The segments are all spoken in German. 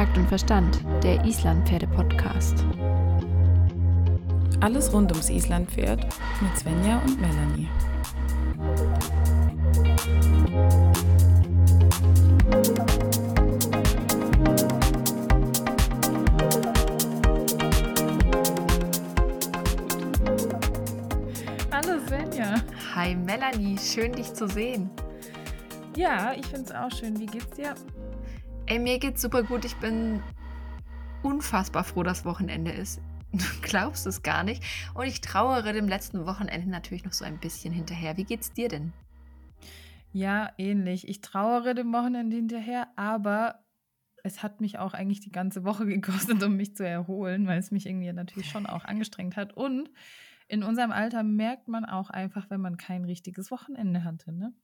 Takt und Verstand, der Islandpferde-Podcast. Alles rund ums Islandpferd mit Svenja und Melanie. Hallo Svenja. Hi Melanie, schön dich zu sehen. Ja, ich finde es auch schön. Wie geht's dir? Ey, mir geht's super gut. Ich bin unfassbar froh, dass Wochenende ist. Du glaubst es gar nicht. Und ich trauere dem letzten Wochenende natürlich noch so ein bisschen hinterher. Wie geht's dir denn? Ja, ähnlich. Ich trauere dem Wochenende hinterher, aber es hat mich auch eigentlich die ganze Woche gekostet, um mich zu erholen, weil es mich irgendwie natürlich schon auch angestrengt hat. Und in unserem Alter merkt man auch einfach, wenn man kein richtiges Wochenende hatte, ne?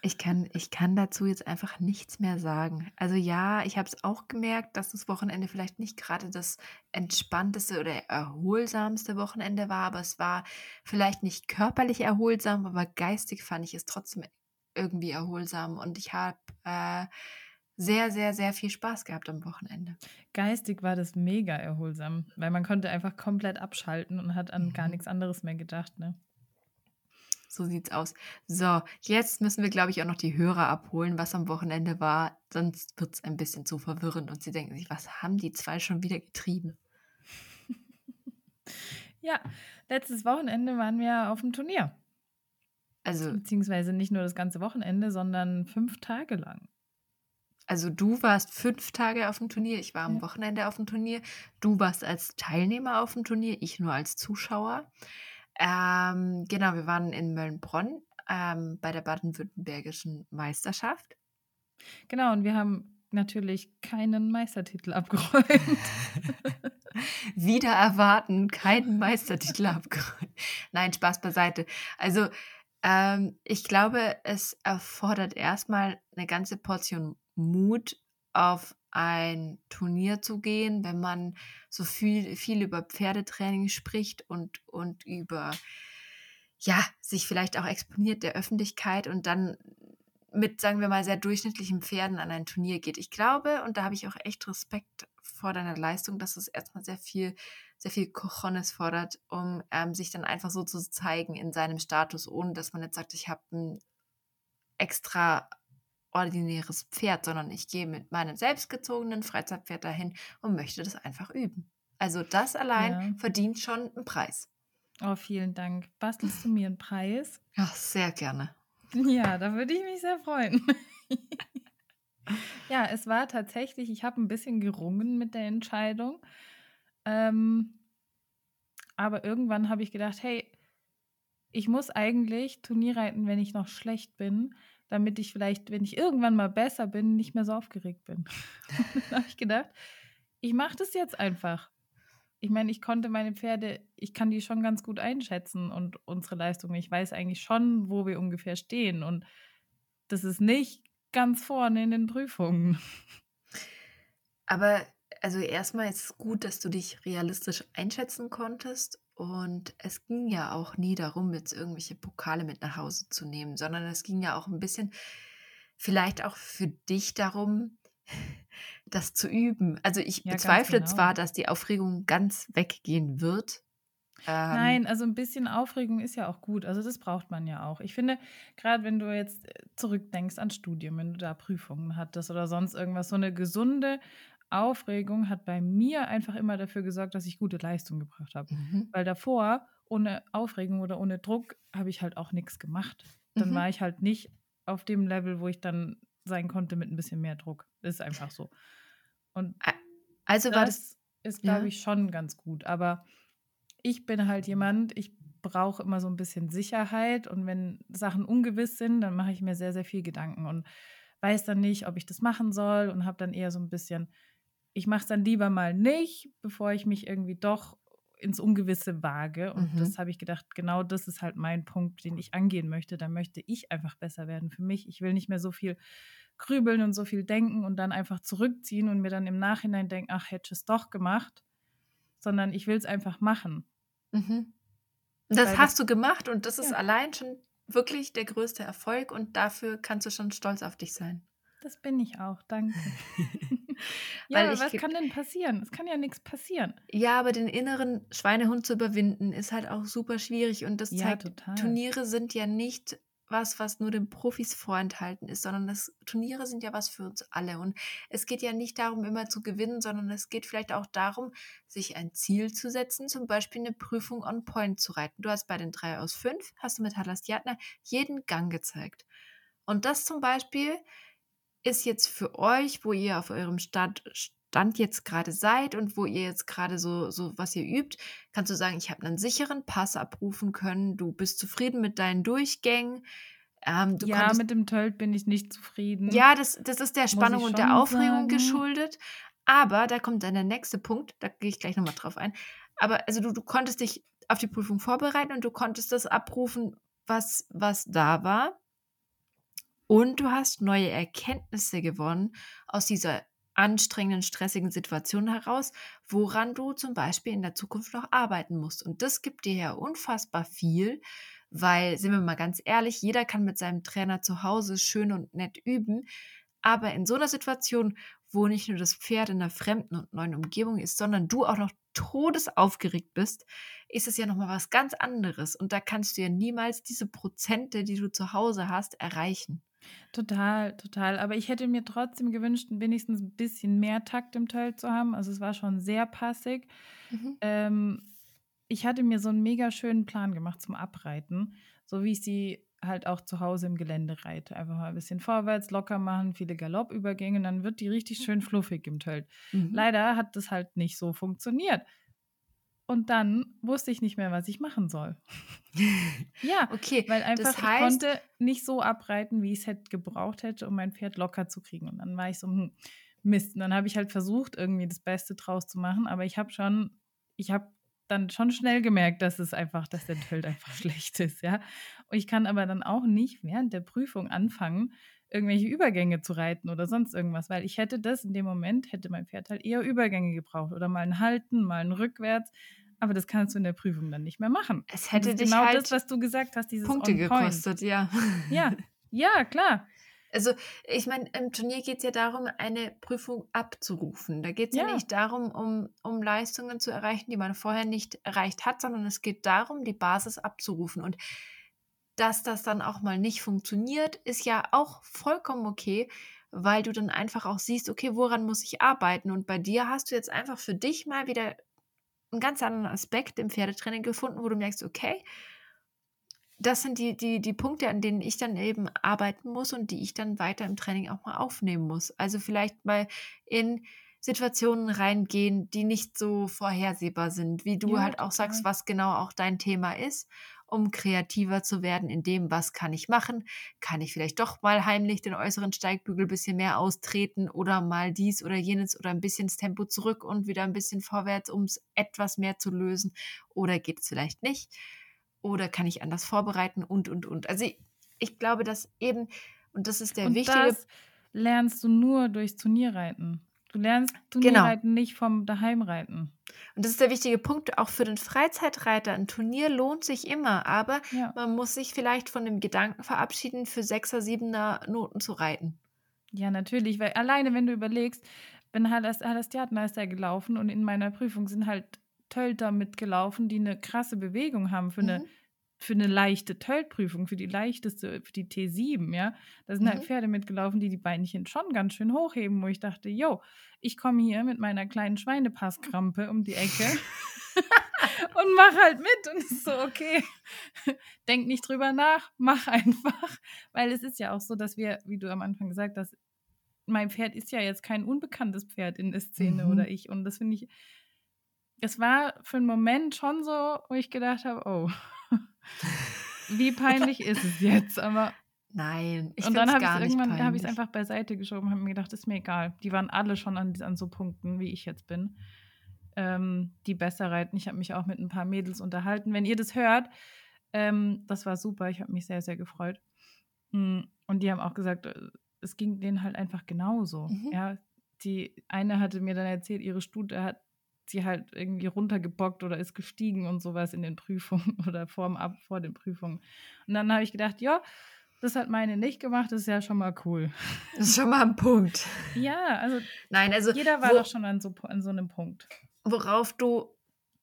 Ich kann, ich kann dazu jetzt einfach nichts mehr sagen. Also ja, ich habe es auch gemerkt, dass das Wochenende vielleicht nicht gerade das entspannteste oder erholsamste Wochenende war, aber es war vielleicht nicht körperlich erholsam, aber geistig fand ich es trotzdem irgendwie erholsam und ich habe äh, sehr, sehr, sehr viel Spaß gehabt am Wochenende. Geistig war das mega erholsam, weil man konnte einfach komplett abschalten und hat an mhm. gar nichts anderes mehr gedacht, ne? So sieht's aus. So, jetzt müssen wir, glaube ich, auch noch die Hörer abholen, was am Wochenende war. Sonst wird es ein bisschen zu verwirrend und sie denken sich, was haben die zwei schon wieder getrieben? ja, letztes Wochenende waren wir auf dem Turnier. Also. Beziehungsweise nicht nur das ganze Wochenende, sondern fünf Tage lang. Also du warst fünf Tage auf dem Turnier, ich war am. Wochenende auf dem Turnier. Du warst als Teilnehmer auf dem Turnier, ich nur als Zuschauer. Ähm, genau, wir waren in Möllnbronn ähm, bei der baden-württembergischen Meisterschaft. Genau, und wir haben natürlich keinen Meistertitel abgeräumt. Wieder erwarten, keinen Meistertitel abgeräumt. Nein, Spaß beiseite. Also, ähm, ich glaube, es erfordert erstmal eine ganze Portion Mut, auf ein Turnier zu gehen, wenn man so viel, viel über Pferdetraining spricht und, und über, ja, sich vielleicht auch exponiert der Öffentlichkeit und dann mit, sagen wir mal, sehr durchschnittlichen Pferden an ein Turnier geht. Ich glaube, und da habe ich auch echt Respekt vor deiner Leistung, dass es erstmal sehr viel, sehr viel Cojones fordert, um ähm, sich dann einfach so zu zeigen in seinem Status, ohne dass man jetzt sagt, ich habe ein extra ordinäres Pferd, sondern ich gehe mit meinem selbstgezogenen Freizeitpferd dahin und möchte das einfach üben. Also das allein ja. verdient schon einen Preis. Oh, vielen Dank. Bastelst du mir einen Preis? Ja, sehr gerne. Ja, da würde ich mich sehr freuen. ja, es war tatsächlich, ich habe ein bisschen gerungen mit der Entscheidung. Ähm, aber irgendwann habe ich gedacht, hey, ich muss eigentlich Turnierreiten, wenn ich noch schlecht bin, damit ich vielleicht, wenn ich irgendwann mal besser bin, nicht mehr so aufgeregt bin. dann habe ich gedacht, ich mache das jetzt einfach. Ich meine, ich konnte meine Pferde, ich kann die schon ganz gut einschätzen und unsere Leistung. Ich weiß eigentlich schon, wo wir ungefähr stehen. Und das ist nicht ganz vorne in den Prüfungen. Aber also erstmal ist es gut, dass du dich realistisch einschätzen konntest und es ging ja auch nie darum, jetzt irgendwelche Pokale mit nach Hause zu nehmen, sondern es ging ja auch ein bisschen vielleicht auch für dich darum, das zu üben. Also ich ja, bezweifle genau. zwar, dass die Aufregung ganz weggehen wird. Ähm, Nein, also ein bisschen Aufregung ist ja auch gut. Also das braucht man ja auch. Ich finde, gerade wenn du jetzt äh, zurückdenkst an Studium, wenn du da Prüfungen hattest oder sonst irgendwas, so eine gesunde Aufregung hat bei mir einfach immer dafür gesorgt, dass ich gute Leistung gebracht habe. Mhm. Weil davor, ohne Aufregung oder ohne Druck, habe ich halt auch nichts gemacht. Dann mhm. war ich halt nicht auf dem Level, wo ich dann sein konnte mit ein bisschen mehr Druck. Das ist einfach so. Und also war das, das ist, glaube ja. ich, schon ganz gut. Aber ich bin halt jemand, ich brauche immer so ein bisschen Sicherheit und wenn Sachen ungewiss sind, dann mache ich mir sehr, sehr viel Gedanken und weiß dann nicht, ob ich das machen soll und habe dann eher so ein bisschen ich mache es dann lieber mal nicht, bevor ich mich irgendwie doch ins Ungewisse wage. Und mhm. das habe ich gedacht, genau das ist halt mein Punkt, den ich angehen möchte. Da möchte ich einfach besser werden für mich. Ich will nicht mehr so viel grübeln und so viel denken und dann einfach zurückziehen und mir dann im Nachhinein denken, ach, hätte ich es doch gemacht, sondern ich will es einfach machen. Mhm. Das Weil hast das, du gemacht und das ist ja. allein schon wirklich der größte Erfolg und dafür kannst du schon stolz auf dich sein. Das bin ich auch, danke. ja, aber was kann denn passieren? Es kann ja nichts passieren. Ja, aber den inneren Schweinehund zu überwinden, ist halt auch super schwierig. Und das ja, zeigt, total. Turniere sind ja nicht was, was nur den Profis vorenthalten ist, sondern das Turniere sind ja was für uns alle. Und es geht ja nicht darum, immer zu gewinnen, sondern es geht vielleicht auch darum, sich ein Ziel zu setzen, zum Beispiel eine Prüfung on Point zu reiten. Du hast bei den drei aus fünf, hast du mit Halastiatna jeden Gang gezeigt. Und das zum Beispiel ist jetzt für euch, wo ihr auf eurem Stand, Stand jetzt gerade seid und wo ihr jetzt gerade so, so was ihr übt, kannst du sagen, ich habe einen sicheren Pass abrufen können, du bist zufrieden mit deinen Durchgängen. Ähm, ja, konntest, mit dem Tölt bin ich nicht zufrieden. Ja, das, das ist der Spannung und der Aufregung sagen. geschuldet. Aber da kommt dann der nächste Punkt, da gehe ich gleich nochmal drauf ein. Aber also du, du konntest dich auf die Prüfung vorbereiten und du konntest das abrufen, was, was da war. Und du hast neue Erkenntnisse gewonnen aus dieser anstrengenden, stressigen Situation heraus, woran du zum Beispiel in der Zukunft noch arbeiten musst. Und das gibt dir ja unfassbar viel, weil, sind wir mal ganz ehrlich, jeder kann mit seinem Trainer zu Hause schön und nett üben. Aber in so einer Situation, wo nicht nur das Pferd in einer fremden und neuen Umgebung ist, sondern du auch noch todesaufgeregt bist, ist es ja nochmal was ganz anderes. Und da kannst du ja niemals diese Prozente, die du zu Hause hast, erreichen. Total, total. Aber ich hätte mir trotzdem gewünscht, wenigstens ein bisschen mehr Takt im Teil zu haben. Also es war schon sehr passig. Mhm. Ähm, ich hatte mir so einen mega schönen Plan gemacht zum Abreiten, so wie ich sie halt auch zu Hause im Gelände reite. Einfach mal ein bisschen vorwärts, locker machen, viele Galoppübergänge, dann wird die richtig schön fluffig im Tölt. Mhm. Leider hat das halt nicht so funktioniert. Und dann wusste ich nicht mehr, was ich machen soll. ja, okay. Weil einfach das heißt, ich konnte nicht so abreiten, wie ich es hätte gebraucht hätte, um mein Pferd locker zu kriegen. Und dann war ich so, hm, Mist. Und dann habe ich halt versucht, irgendwie das Beste draus zu machen. Aber ich habe schon, ich habe dann schon schnell gemerkt, dass es einfach, dass der Feld einfach schlecht ist, ja. Und ich kann aber dann auch nicht während der Prüfung anfangen, irgendwelche Übergänge zu reiten oder sonst irgendwas, weil ich hätte das in dem Moment, hätte mein Pferd halt eher Übergänge gebraucht oder mal ein Halten, mal ein Rückwärts. Aber das kannst du in der Prüfung dann nicht mehr machen. Es hätte dich genau halt das, was du gesagt hast, dieses Punkte gekostet, ja. Ja, ja, klar. Also, ich meine, im Turnier geht es ja darum, eine Prüfung abzurufen. Da geht es ja. ja. nicht darum, um, um Leistungen zu erreichen, die man vorher nicht erreicht hat, sondern es geht darum, die Basis abzurufen. Und dass das dann auch mal nicht funktioniert, ist ja auch vollkommen okay, weil du dann einfach auch siehst, okay, woran muss ich arbeiten? Und bei dir hast du jetzt einfach für dich mal wieder einen ganz anderen Aspekt im Pferdetraining gefunden, wo du merkst, okay, das sind die, die, die Punkte, an denen ich dann eben arbeiten muss und die ich dann weiter im Training auch mal aufnehmen muss. Also vielleicht mal in Situationen reingehen, die nicht so vorhersehbar sind, wie du ja, halt auch total. sagst, was genau auch dein Thema ist um kreativer zu werden in dem, was kann ich machen? Kann ich vielleicht doch mal heimlich den äußeren Steigbügel ein bisschen mehr austreten oder mal dies oder jenes oder ein bisschen das Tempo zurück und wieder ein bisschen vorwärts, um es etwas mehr zu lösen? Oder geht es vielleicht nicht? Oder kann ich anders vorbereiten und, und, und. Also ich, ich glaube, dass eben, und das ist der und wichtige. Das lernst du nur durchs Turnierreiten. Du lernst Turnierreiten genau. nicht vom Daheimreiten. Und das ist der wichtige Punkt, auch für den Freizeitreiter. Ein Turnier lohnt sich immer, aber ja. man muss sich vielleicht von dem Gedanken verabschieden, für Sechser, Siebener Noten zu reiten. Ja, natürlich, weil alleine, wenn du überlegst, wenn Halastiatna ist ja gelaufen und in meiner Prüfung sind halt Tölter mitgelaufen, die eine krasse Bewegung haben für eine mhm für eine leichte Töltprüfung, für die leichteste, für die T7, ja, da sind halt mhm. halt Pferde mitgelaufen, die die Beinchen schon ganz schön hochheben, wo ich dachte, yo, ich komme hier mit meiner kleinen Schweinepasskrampe um die Ecke und mach halt mit und ist so, okay, denk nicht drüber nach, mach einfach, weil es ist ja auch so, dass wir, wie du am Anfang gesagt hast, mein Pferd ist ja jetzt kein unbekanntes Pferd in der Szene mhm. oder ich und das finde ich, es war für einen Moment schon so, wo ich gedacht habe, oh, wie peinlich ist es jetzt? Aber Nein, ich Und dann habe ich es irgendwann habe ich es einfach beiseite geschoben und habe mir gedacht, ist mir egal. Die waren alle schon an, an so Punkten, wie ich jetzt bin, ähm, die besser reiten. Ich habe mich auch mit ein paar Mädels unterhalten. Wenn ihr das hört, ähm, das war super. Ich habe mich sehr, sehr gefreut. Mm, und die haben auch gesagt, äh, es ging denen halt einfach genauso. Mhm. Ja, die eine hatte mir dann erzählt, ihre Stute hat sie halt irgendwie runtergebockt oder ist gestiegen und sowas in den Prüfungen oder vorm Ab vor den Prüfungen. Und dann habe ich gedacht, ja, das hat meine nicht gemacht, das ist ja schon mal cool. Das ist schon mal ein Punkt. Ja, also, Nein, also jeder war wo, doch schon an so, an so einem Punkt. Worauf du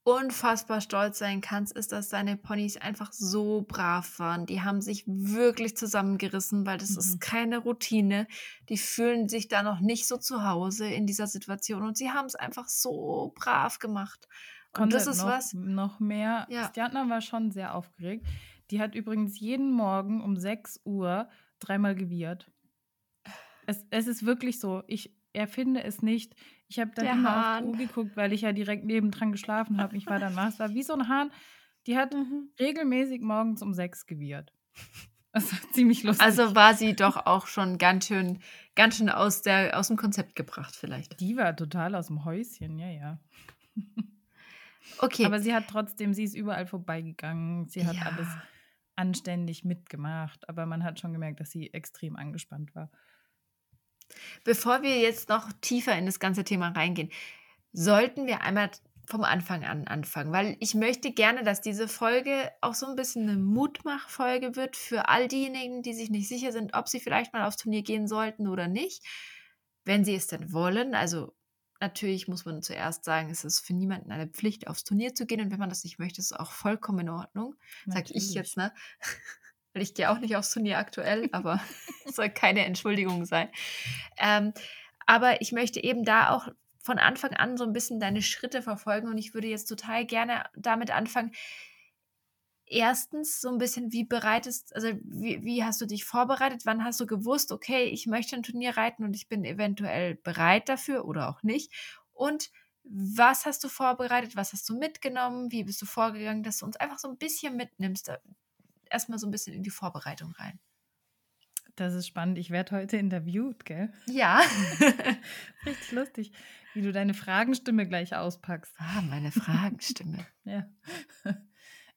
unfassbar stolz sein kannst, ist, dass deine Ponys einfach so brav waren. Die haben sich wirklich zusammengerissen, weil das mhm. ist keine Routine. Die fühlen sich da noch nicht so zu Hause in dieser Situation und sie haben es einfach so brav gemacht. Und Konnte das ist noch, was. Noch mehr. Ja. Stjatna war schon sehr aufgeregt. Die hat übrigens jeden Morgen um 6 Uhr dreimal gewirrt. Es, es ist wirklich so. Ich erfinde es nicht. Ich habe dann Der immer auf Hahn. die Uhr geguckt, weil ich ja direkt nebendran geschlafen habe. Ich war dann wach. Es war wie so ein Hahn. Die hat Mhm. regelmäßig morgens um 6 gewirrt. Das war ziemlich lustig. Also war sie doch auch schon ganz schön, ganz schön aus, der, aus dem Konzept gebracht, vielleicht. die war total aus dem Häuschen, ja, ja. Okay. Aber sie hat trotzdem, sie ist überall vorbeigegangen. Sie hat Ja. alles anständig mitgemacht. Aber man hat schon gemerkt, dass sie extrem angespannt war. Bevor wir jetzt noch tiefer in das ganze Thema reingehen, sollten wir einmal vom Anfang an anfangen, weil ich möchte gerne, dass diese Folge auch so ein bisschen eine Mutmachfolge wird für all diejenigen, die sich nicht sicher sind, ob sie vielleicht mal aufs Turnier gehen sollten oder nicht, wenn sie es denn wollen. Also natürlich muss man zuerst sagen, es ist für niemanden eine Pflicht, aufs Turnier zu gehen und wenn man das nicht möchte, ist es auch vollkommen in Ordnung. Sag ich jetzt, ne? Weil ich gehe auch nicht aufs Turnier aktuell, aber soll keine Entschuldigung sein. Ähm, aber ich möchte eben da auch von Anfang an so ein bisschen deine Schritte verfolgen und ich würde jetzt total gerne damit anfangen. Erstens so ein bisschen, wie bereitest, also wie, wie hast du dich vorbereitet? Wann hast du gewusst, okay, ich möchte ein Turnier reiten und ich bin eventuell bereit dafür oder auch nicht? Und was hast du vorbereitet? Was hast du mitgenommen? Wie bist du vorgegangen, dass du uns einfach so ein bisschen mitnimmst? Erstmal so ein bisschen in die Vorbereitung rein. Das ist spannend. Ich werde heute interviewt, gell? Ja. Richtig lustig, wie du deine Fragenstimme gleich auspackst. ah, meine Fragenstimme. Ja.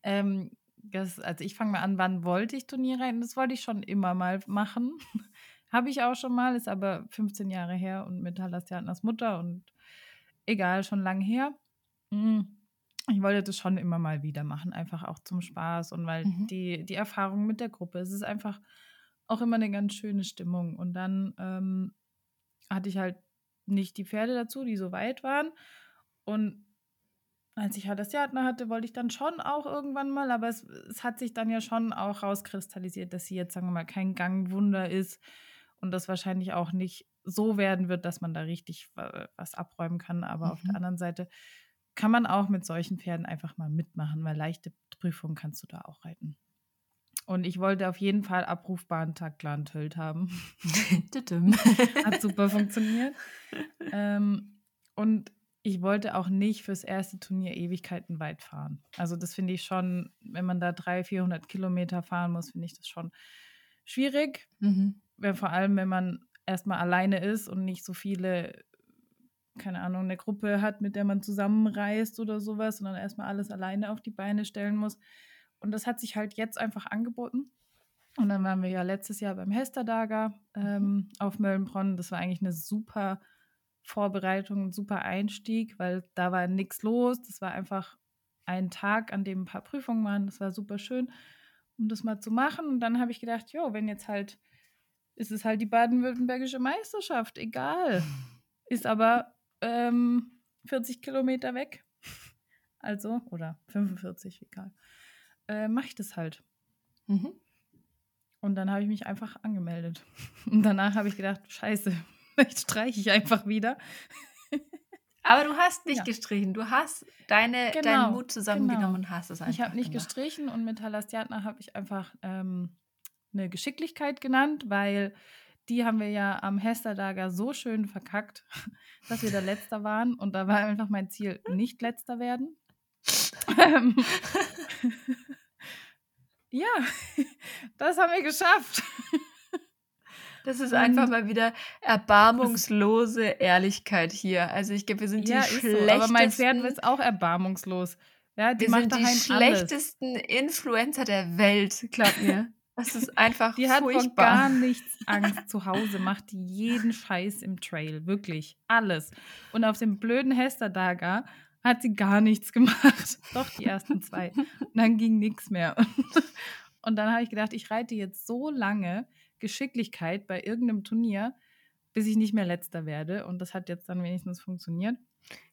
ähm, das, also ich fange mal an, wann wollte ich Turnier reiten? Das wollte ich schon immer mal machen. Habe ich auch schon mal, ist aber 15 Jahre her und mit Halastianas Mutter und egal, schon lang her. Mm, Ich wollte das schon immer mal wieder machen, einfach auch zum Spaß und weil Mhm. die, die Erfahrung mit der Gruppe, es ist einfach auch immer eine ganz schöne Stimmung. Und dann ähm, hatte ich halt nicht die Pferde dazu, die so weit waren. Und als ich halt das Theater hatte, wollte ich dann schon auch irgendwann mal, aber es, es hat sich dann ja schon auch rauskristallisiert, dass sie jetzt, sagen wir mal, kein Gangwunder ist und das wahrscheinlich auch nicht so werden wird, dass man da richtig wa- was abräumen kann. Aber auf der Mhm. anderen Seite kann man auch mit solchen Pferden einfach mal mitmachen, weil leichte Prüfungen kannst du da auch reiten. Und ich wollte auf jeden Fall abrufbaren Taktland haben. Tütüm. Hat super funktioniert. Ähm, und ich wollte auch nicht fürs erste Turnier Ewigkeiten weit fahren. Also das finde ich schon, wenn man da 300, 400 Kilometer fahren muss, finde ich das schon schwierig. Mhm. Wenn, vor allem, wenn man erstmal alleine ist und nicht so viele, keine Ahnung, eine Gruppe hat, mit der man zusammenreist oder sowas, sondern erstmal alles alleine auf die Beine stellen muss. Und das hat sich halt jetzt einfach angeboten. Und dann waren wir ja letztes Jahr beim Hesterdager ähm, auf Möllnbronn. Das war eigentlich eine super Vorbereitung, ein super Einstieg, weil da war nichts los. Das war einfach ein Tag, an dem ein paar Prüfungen waren. Das war super schön, um das mal zu machen. Und dann habe ich gedacht, jo, wenn jetzt halt, ist es halt die baden-württembergische Meisterschaft, egal. Ist aber ähm, 40 Kilometer weg. Also, oder 45, egal. Äh, Mache ich das halt. Mhm. Und dann habe ich mich einfach angemeldet. Und danach habe ich gedacht, scheiße, vielleicht streiche ich einfach wieder. Aber du hast nicht Ja. gestrichen. Du hast deine, Genau, deinen Mut zusammengenommen genau. und hast es einfach Ich habe nicht gemacht. gestrichen und mit Halastiatna habe ich einfach ähm, eine Geschicklichkeit genannt, weil die haben wir ja am Hesterdager so schön verkackt, dass wir da letzter waren. Und da war einfach mein Ziel, nicht letzter werden. Ähm, ja, das haben wir geschafft. Das ist Und- einfach mal wieder erbarmungslose Ehrlichkeit hier. Also ich glaube, wir sind ja, die ist so. schlechtesten. Aber mein Pferd ist auch erbarmungslos. Ja, die wir macht sind die alles. schlechtesten Influencer der Welt, glaub mir. Das ist einfach Die hat vor furchtbar. gar nichts Angst zu Hause, macht die jeden Scheiß im Trail, wirklich alles. Und auf dem blöden Hesterdager hat sie gar nichts gemacht. Doch die ersten zwei. Und dann ging nichts mehr. Und dann habe ich gedacht, ich reite jetzt so lange Geschicklichkeit bei irgendeinem Turnier, bis ich nicht mehr letzter werde. Und das hat jetzt dann wenigstens funktioniert.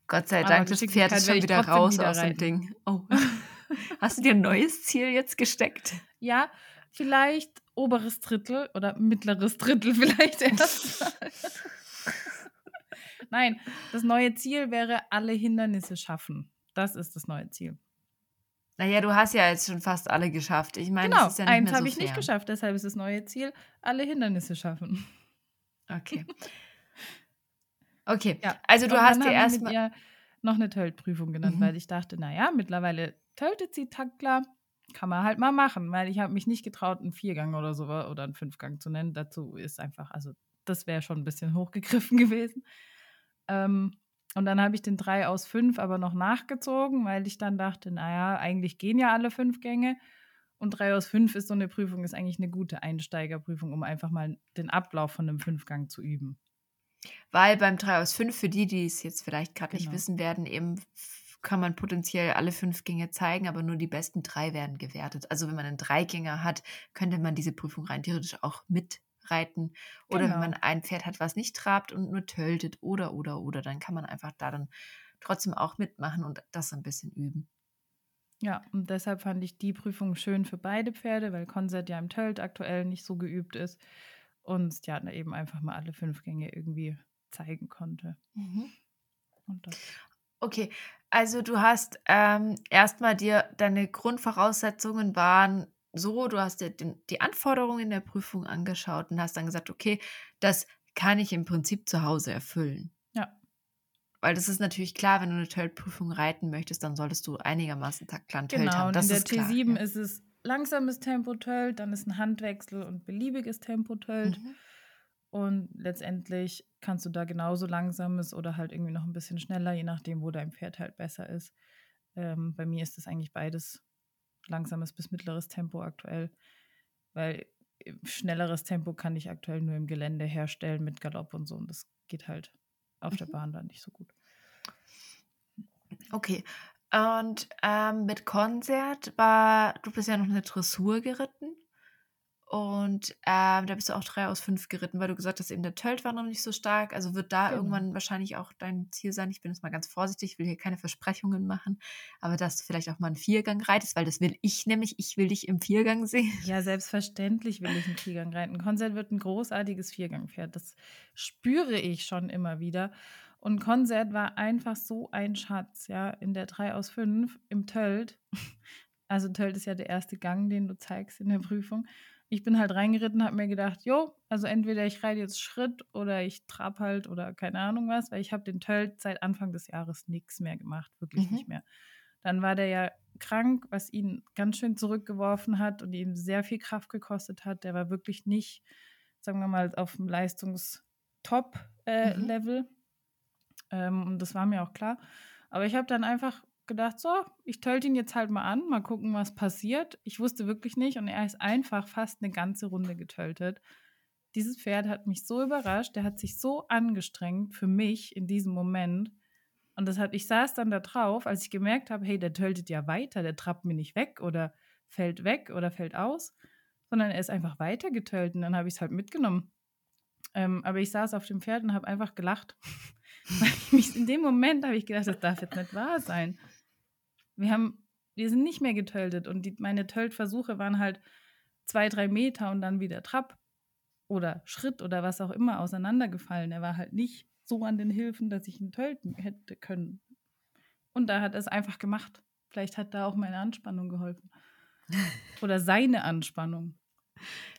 Gott sei Dank, das Pferd ist schon wieder raus wieder aus dem Ding. Oh. Hast du dir ein neues Ziel jetzt gesteckt? Ja, vielleicht oberes Drittel oder mittleres Drittel vielleicht erst. Nein, das neue Ziel wäre alle Hindernisse schaffen. Das ist das neue Ziel. Naja, du hast ja jetzt schon fast alle geschafft. Ich meine, genau, ja eins so habe ich nicht geschafft, deshalb ist das neue Ziel, alle Hindernisse schaffen. Okay. Okay, ja. also du hast dir erstmal noch eine Tölt-Prüfung genannt, mhm. weil ich dachte, naja, mittlerweile töltet sie taktklar, kann man halt mal machen, weil ich habe mich nicht getraut, einen Viergang oder so oder einen Fünfgang zu nennen. Dazu ist einfach, also das wäre schon ein bisschen hochgegriffen gewesen. Ähm, und dann habe ich den 3 aus 5 aber noch nachgezogen, weil ich dann dachte, naja, eigentlich gehen ja alle fünf Gänge. Und 3 aus 5 ist so eine Prüfung, ist eigentlich eine gute Einsteigerprüfung, um einfach mal den Ablauf von einem Fünfgang zu üben. Weil beim 3 aus 5, für die, die es jetzt vielleicht gerade genau. nicht wissen werden, eben kann man potenziell alle fünf Gänge zeigen, aber nur die besten drei werden gewertet. Also wenn man einen Dreigänger hat, könnte man diese Prüfung rein theoretisch auch mit reiten. Oder genau. wenn man ein Pferd hat, was nicht trabt und nur töltet oder, oder, oder, dann kann man einfach da dann trotzdem auch mitmachen und das ein bisschen üben. Ja, und deshalb fand ich die Prüfung schön für beide Pferde, weil Konzert ja im Tölt aktuell nicht so geübt ist und ja eben einfach mal alle fünf Gänge irgendwie zeigen konnte. Mhm. Okay, also du hast ähm, erstmal dir deine Grundvoraussetzungen waren so, du hast dir den, die Anforderungen der Prüfung angeschaut und hast dann gesagt, okay, das kann ich im Prinzip zu Hause erfüllen. Ja. Weil das ist natürlich klar, wenn du eine Tölt-Prüfung reiten möchtest, dann solltest du einigermaßen taktklar Tölt genau, haben. Genau, in der T7 klar, ja. ist es langsames Tempo Tölt, dann ist ein Handwechsel und beliebiges Tempo Tölt. Mhm. Und letztendlich kannst du da genauso langsames oder halt irgendwie noch ein bisschen schneller, je nachdem, wo dein Pferd halt besser ist. Ähm, bei mir ist das eigentlich beides langsames bis mittleres Tempo aktuell, weil äh, schnelleres Tempo kann ich aktuell nur im Gelände herstellen mit Galopp und so und das geht halt auf mhm. der Bahn dann nicht so gut. Okay. Und ähm, mit Konzert war, du bist ja noch eine Dressur geritten. Und ähm, da bist du auch drei aus fünf geritten, weil du gesagt hast, eben der Tölt war noch nicht so stark. Also wird da genau. irgendwann wahrscheinlich auch dein Ziel sein. Ich bin jetzt mal ganz vorsichtig, will hier keine Versprechungen machen, aber dass du vielleicht auch mal einen Viergang reitest, weil das will ich nämlich. Ich will dich im Viergang sehen. Ja, selbstverständlich will ich einen Viergang reiten. Konzert wird ein großartiges Viergangpferd. Das spüre ich schon immer wieder. Und Konzert war einfach so ein Schatz, ja, in der 3 aus 5 im Tölt. Also Tölt ist ja der erste Gang, den du zeigst in der Prüfung ich bin halt reingeritten, habe mir gedacht, jo, also entweder ich reite jetzt Schritt oder ich trab halt oder keine Ahnung was, weil ich habe den Tölt seit Anfang des Jahres nichts mehr gemacht, wirklich mhm. nicht mehr. Dann war der ja krank, was ihn ganz schön zurückgeworfen hat und ihm sehr viel Kraft gekostet hat. Der war wirklich nicht, sagen wir mal, auf dem Leistungstop-Level. Äh, mhm. ähm, und das war mir auch klar. Aber ich habe dann einfach gedacht, so, ich tölte ihn jetzt halt mal an, mal gucken, was passiert. Ich wusste wirklich nicht und er ist einfach fast eine ganze Runde getöltet. Dieses Pferd hat mich so überrascht, der hat sich so angestrengt für mich in diesem Moment. Und das hat, ich saß dann da drauf, als ich gemerkt habe, hey, der töltet ja weiter, der trappt mir nicht weg oder fällt weg oder fällt aus, sondern er ist einfach weiter getöltet und dann habe ich es halt mitgenommen. Ähm, aber ich saß auf dem Pferd und habe einfach gelacht. In dem Moment habe ich gedacht, das darf jetzt nicht wahr sein. Wir haben, wir sind nicht mehr getöltet und die, meine Töltversuche waren halt zwei, drei Meter und dann wieder Trab oder Schritt oder was auch immer auseinandergefallen. Er war halt nicht so an den Hilfen, dass ich ihn tölten hätte können. Und da hat er es einfach gemacht. Vielleicht hat da auch meine Anspannung geholfen. Oder seine Anspannung.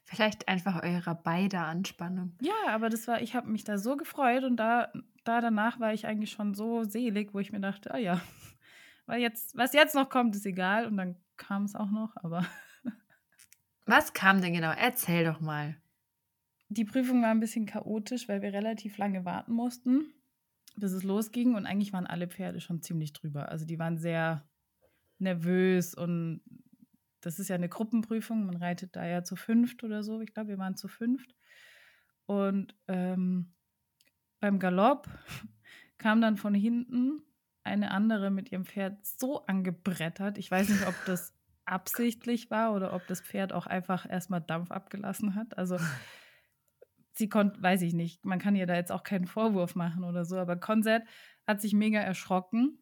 Vielleicht einfach eurer beider Anspannung. Ja, aber das war, ich habe mich da so gefreut und da, da danach war ich eigentlich schon so selig, wo ich mir dachte, ah ja, weil jetzt, was jetzt noch kommt, ist egal. Und dann kam es auch noch, aber. Was kam denn genau? Erzähl doch mal. Die Prüfung war ein bisschen chaotisch, weil wir relativ lange warten mussten, bis es losging. Und eigentlich waren alle Pferde schon ziemlich drüber. Also die waren sehr nervös und das ist ja eine Gruppenprüfung. Man reitet da ja zu fünft oder so. Ich glaube, wir waren zu fünft. Und ähm, beim Galopp kam dann von hinten eine andere mit ihrem Pferd so angebrettert. Ich weiß nicht, ob das absichtlich war oder ob das Pferd auch einfach erstmal Dampf abgelassen hat. Also sie konnte, weiß ich nicht, man kann ihr da jetzt auch keinen Vorwurf machen oder so, aber Konzert hat sich mega erschrocken,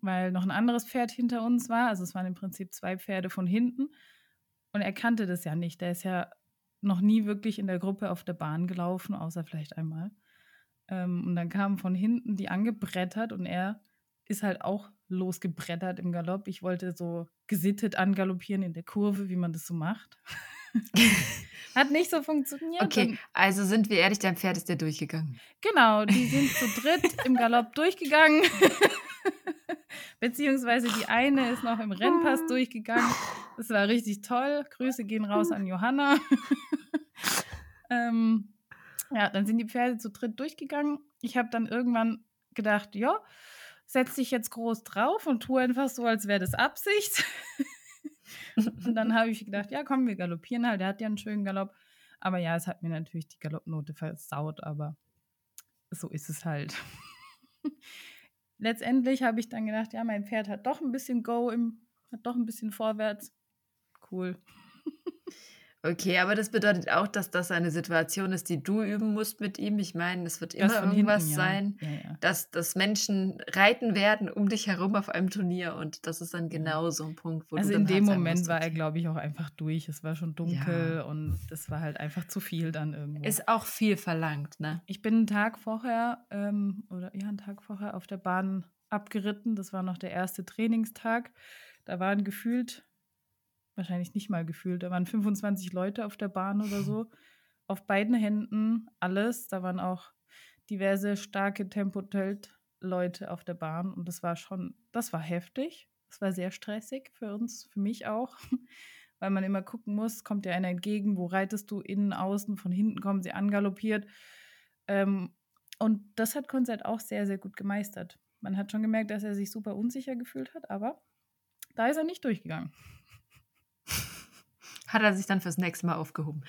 weil noch ein anderes Pferd hinter uns war. Also es waren im Prinzip zwei Pferde von hinten und er kannte das ja nicht. Der ist ja noch nie wirklich in der Gruppe auf der Bahn gelaufen, außer vielleicht einmal. Ähm, und dann kamen von hinten die angebrettert und er ist halt auch losgebrettert im Galopp. Ich wollte so gesittet angaloppieren in der Kurve, wie man das so macht. Hat nicht so funktioniert. Okay, also sind wir ehrlich, dein Pferd ist ja durchgegangen. Genau, die sind zu dritt im Galopp durchgegangen. Beziehungsweise die eine ist noch im Rennpass ah. durchgegangen. Das war richtig toll. Grüße gehen raus an Johanna. ähm, ja, dann sind die Pferde zu dritt durchgegangen. Ich habe dann irgendwann gedacht, ja, setz dich jetzt groß drauf und tu einfach so, als wäre das Absicht. und dann habe ich gedacht, ja, komm, wir galoppieren halt. Der hat ja einen schönen Galopp. Aber ja, es hat mir natürlich die Galoppnote versaut, aber so ist es halt. Letztendlich habe ich dann gedacht, ja, mein Pferd hat doch ein bisschen Go, im, hat doch ein bisschen vorwärts. Cool. Okay, aber das bedeutet auch, dass das eine Situation ist, die du üben musst mit ihm. Ich meine, es wird immer irgendwas hinten, ja. sein, ja, ja. Dass, dass Menschen reiten werden um dich herum auf einem Turnier und das ist dann genau so ein Punkt, wo also du Also in dem halt Moment war er, glaube ich, auch einfach durch. Es war schon dunkel und das war halt einfach zu viel dann irgendwo. Ist auch viel verlangt, ne? Ich bin einen Tag vorher, ähm, oder ja, einen Tag vorher auf der Bahn abgeritten. Das war noch der erste Trainingstag. Da waren gefühlt wahrscheinlich nicht mal gefühlt. Da waren 25 Leute auf der Bahn oder so. Auf beiden Händen alles. Da waren auch diverse starke Tempotelt-Leute auf der Bahn. Und das war schon, das war heftig. Das war sehr stressig für uns, für mich auch. Weil man immer gucken muss, kommt dir einer entgegen, wo reitest du, innen, außen, von hinten kommen sie angaloppiert. Ähm, und das hat Konzert auch sehr, sehr gut gemeistert. Man hat schon gemerkt, dass er sich super unsicher gefühlt hat, aber da ist er nicht durchgegangen hat er sich dann fürs nächste Mal aufgehoben.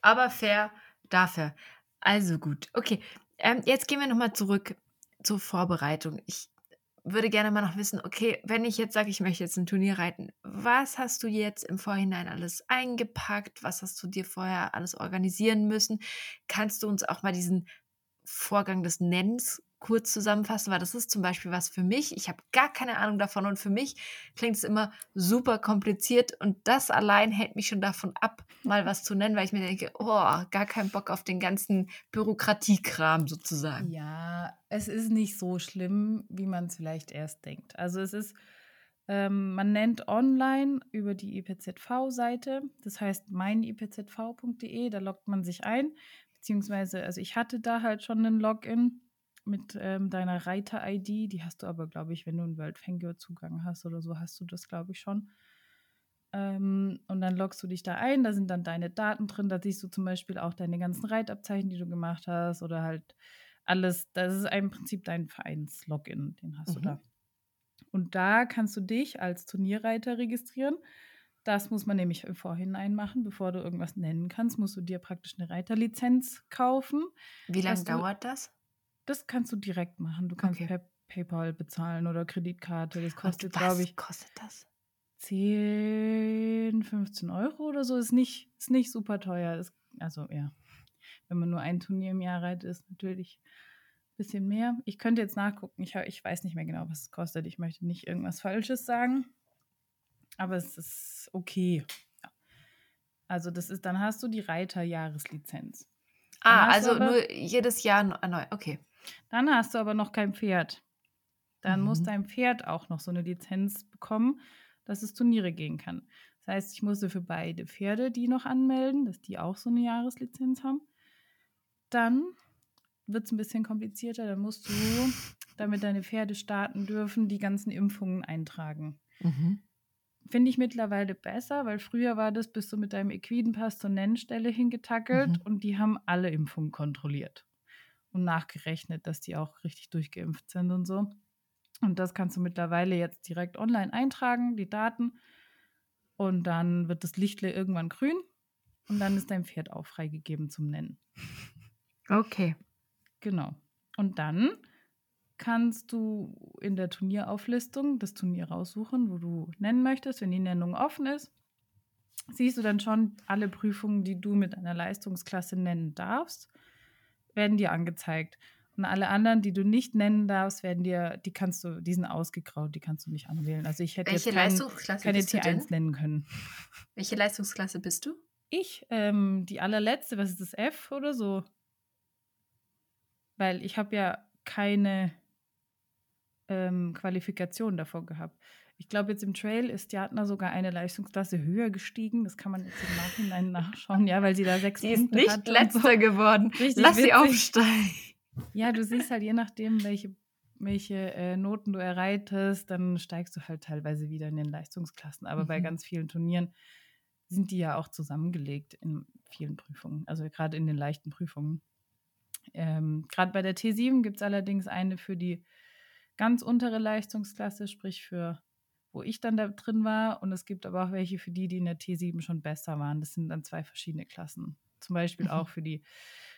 Aber fair dafür. Also gut. Okay, ähm, jetzt gehen wir nochmal zurück zur Vorbereitung. Ich würde gerne mal noch wissen, okay, wenn ich jetzt sage, ich möchte jetzt ein Turnier reiten, was hast du jetzt im Vorhinein alles eingepackt? Was hast du dir vorher alles organisieren müssen? Kannst du uns auch mal diesen Vorgang des Nennens kurz zusammenfassen, weil das ist zum Beispiel was für mich. Ich habe gar keine Ahnung davon und für mich klingt es immer super kompliziert und das allein hält mich schon davon ab, mal was zu nennen, weil ich mir denke, oh, gar keinen Bock auf den ganzen Bürokratiekram sozusagen. Ja, es ist nicht so schlimm, wie man es vielleicht erst denkt. Also es ist, ähm, man nennt online über die IPZV-Seite, das heißt meinipzv.de, da loggt man sich ein, beziehungsweise, also ich hatte da halt schon einen Login mit ähm, deiner Reiter-ID. Die hast du aber, glaube ich, wenn du einen World Fangirl-Zugang hast oder so, hast du das, glaube ich, schon. Ähm, und dann loggst du dich da ein, da sind dann deine Daten drin, da siehst du zum Beispiel auch deine ganzen Reitabzeichen, die du gemacht hast oder halt alles. Das ist im Prinzip dein Vereins-Login, den hast mhm. du da. Und da kannst du dich als Turnierreiter registrieren. Das muss man nämlich im Vorhinein machen, bevor du irgendwas nennen kannst, musst du dir praktisch eine Reiterlizenz kaufen. Wie lange dauert das? Das kannst du direkt machen. Du kannst okay. per PayPal bezahlen oder Kreditkarte. Das kostet, glaube ich. kostet das? 10, 15 Euro oder so. Ist nicht, ist nicht super teuer. Ist, also ja, wenn man nur ein Turnier im Jahr reitet, ist natürlich ein bisschen mehr. Ich könnte jetzt nachgucken. Ich, ich weiß nicht mehr genau, was es kostet. Ich möchte nicht irgendwas Falsches sagen. Aber es ist okay. Also das ist, dann hast du die Reiterjahreslizenz. Ah, also nur jedes Jahr neu. Okay. Dann hast du aber noch kein Pferd. Dann mhm. muss dein Pferd auch noch so eine Lizenz bekommen, dass es Turniere gehen kann. Das heißt, ich musste für beide Pferde die noch anmelden, dass die auch so eine Jahreslizenz haben. Dann wird es ein bisschen komplizierter. Dann musst du, damit deine Pferde starten dürfen, die ganzen Impfungen eintragen. Mhm. Finde ich mittlerweile besser, weil früher war das, bist du mit deinem Equidenpass zur Nennstelle hingetackelt mhm. und die haben alle Impfungen kontrolliert und nachgerechnet, dass die auch richtig durchgeimpft sind und so. Und das kannst du mittlerweile jetzt direkt online eintragen, die Daten. Und dann wird das Lichtle irgendwann grün und dann ist dein Pferd auch freigegeben zum Nennen. Okay. Genau. Und dann kannst du in der Turnierauflistung das Turnier raussuchen, wo du nennen möchtest. Wenn die Nennung offen ist, siehst du dann schon alle Prüfungen, die du mit einer Leistungsklasse nennen darfst, werden dir angezeigt. Und alle anderen, die du nicht nennen darfst, werden dir, die kannst du, die sind ausgegraut, die kannst du nicht anwählen. Also ich hätte Welche jetzt kein, keine bist du denn? T1 nennen können. Welche Leistungsklasse bist du? Ich, ähm, die allerletzte, was ist das, F oder so? Weil ich habe ja keine ähm, Qualifikation davor gehabt. Ich glaube, jetzt im Trail ist Jatna sogar eine Leistungsklasse höher gestiegen. Das kann man jetzt im Nachhinein nachschauen, ja, weil sie da sechs Sie ist Punkte nicht hatte und letzter so. geworden. Richtig Lass sie witzig. aufsteigen. Ja, du siehst halt je nachdem, welche, welche äh, Noten du erreichtest, dann steigst du halt teilweise wieder in den Leistungsklassen. Aber bei Mhm. ganz vielen Turnieren sind die ja auch zusammengelegt in vielen Prüfungen, also gerade in den leichten Prüfungen. Ähm, gerade bei der T7 gibt es allerdings eine für die ganz untere Leistungsklasse, sprich für wo ich dann da drin war. Und es gibt aber auch welche für die, die in der T7 schon besser waren. Das sind dann zwei verschiedene Klassen. Zum Beispiel Mhm. auch für die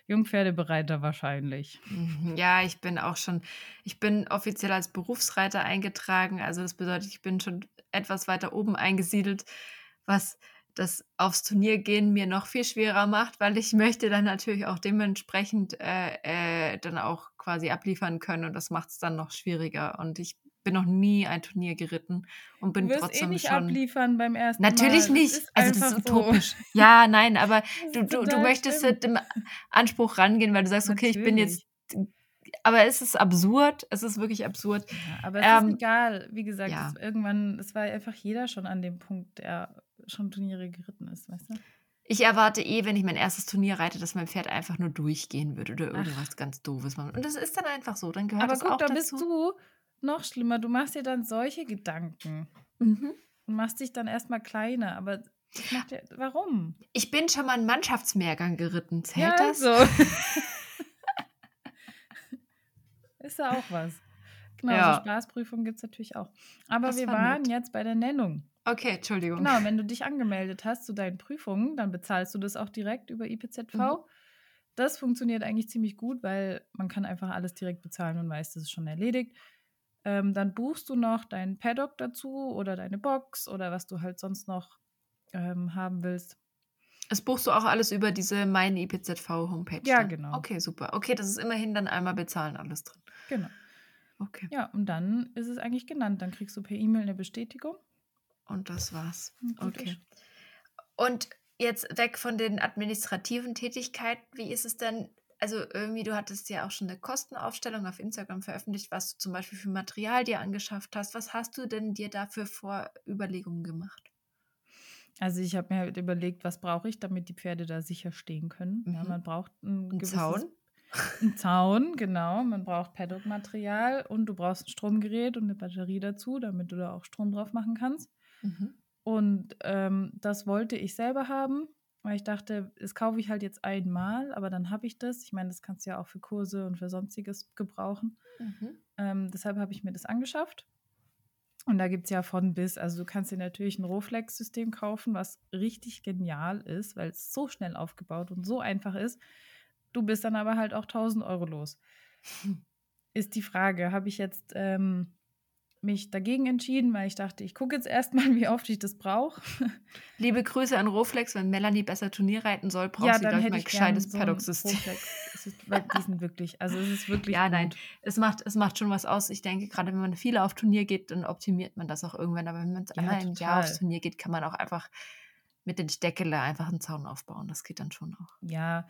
Jungpferdebereiter wahrscheinlich. Mhm, Ja, ich bin auch schon, ich bin offiziell als Berufsreiter eingetragen. Also das bedeutet, ich bin schon etwas weiter oben eingesiedelt, was das aufs Turnier gehen mir noch viel schwerer macht, weil ich möchte dann natürlich auch dementsprechend äh, äh, dann auch quasi abliefern können und das macht es dann noch schwieriger. Und ich bin noch nie ein Turnier geritten und bin du wirst trotzdem eh nicht schon. abliefern beim ersten Natürlich Mal. nicht. also das ist so. utopisch. Ja, nein, aber Das du, du, du möchtest schlimm. mit dem Anspruch rangehen, weil du sagst, okay, ich bin jetzt. Aber es ist absurd. Es ist wirklich absurd. Ja, aber es Ähm, ist egal. Wie gesagt, ja. es, irgendwann, es war einfach jeder schon an dem Punkt, der schon Turniere geritten ist, weißt du? Ich erwarte eh, wenn ich mein erstes Turnier reite, dass mein Pferd einfach nur durchgehen würde oder Ach. irgendwas ganz Doofes. machen. Und das ist dann einfach so. Dann gehört Aber das guck, auch da dazu. bist du noch schlimmer. Du machst dir dann solche Gedanken Mhm. und machst dich dann erstmal kleiner. Aber ja, warum? Ich bin schon mal einen Mannschaftsmehrgang geritten. Zählt ja, das? So. ist ja auch was. Genau, Ja. so Spaßprüfungen gibt es natürlich auch. Aber Das wir war waren nett. jetzt bei der Nennung. Okay, Entschuldigung. Genau, wenn du dich angemeldet hast zu deinen Prüfungen, dann bezahlst du das auch direkt über IPZV. Mhm. Das funktioniert eigentlich ziemlich gut, weil man kann einfach alles direkt bezahlen und weiß, das ist schon erledigt. Ähm, dann buchst du noch deinen Paddock dazu oder deine Box oder was du halt sonst noch ähm, haben willst. Das buchst du auch alles über diese meine IPZV Homepage. Ja, dann? genau. Okay, super. Okay, das ist immerhin dann einmal bezahlen alles drin. Genau. Okay. Ja, und dann ist es eigentlich genannt. Dann kriegst du per E-Mail eine Bestätigung. Und das war's. Und Okay. Und jetzt weg von den administrativen Tätigkeiten, wie ist es denn? Also irgendwie, du hattest ja auch schon eine Kostenaufstellung auf Instagram veröffentlicht, was du zum Beispiel für Material dir angeschafft hast. Was hast du denn dir dafür vor Überlegungen gemacht? Also ich habe mir halt überlegt, was brauche ich, damit die Pferde da sicher stehen können. Ja, Mhm. man braucht ein, Ein gewisses Zaun? Ein Zaun, genau. Man braucht Paddock-Material und du brauchst ein Stromgerät und eine Batterie dazu, damit du da auch Strom drauf machen kannst. Mhm. Und ähm, das wollte ich selber haben, weil ich dachte, das kaufe ich halt jetzt einmal, aber dann habe ich das. Ich meine, das kannst du ja auch für Kurse und für sonstiges gebrauchen. Mhm. Ähm, deshalb habe ich mir das angeschafft. Und da gibt es ja von bis, also du kannst dir natürlich ein Roflex-System kaufen, was richtig genial ist, weil es so schnell aufgebaut und so einfach ist. Du bist dann aber halt auch 1000 Euro los. Ist die Frage, habe ich jetzt ähm, mich dagegen entschieden, weil ich dachte, ich gucke jetzt erstmal, wie oft ich das brauche. Liebe Grüße an Roflex, wenn Melanie besser Turnier reiten soll, braucht ja, sie, dann glaube ich, mal ein gescheites so Paddock-System. Die sind wirklich, also es ist wirklich Ja, nein, gut. es macht, es macht schon was aus. Ich denke, gerade wenn man viele auf Turnier geht, dann optimiert man das auch irgendwann. Aber wenn man Ja, einmal im Jahr aufs. Turnier geht, kann man auch einfach mit den Steckele einfach einen Zaun aufbauen. Das geht dann schon auch. Ja,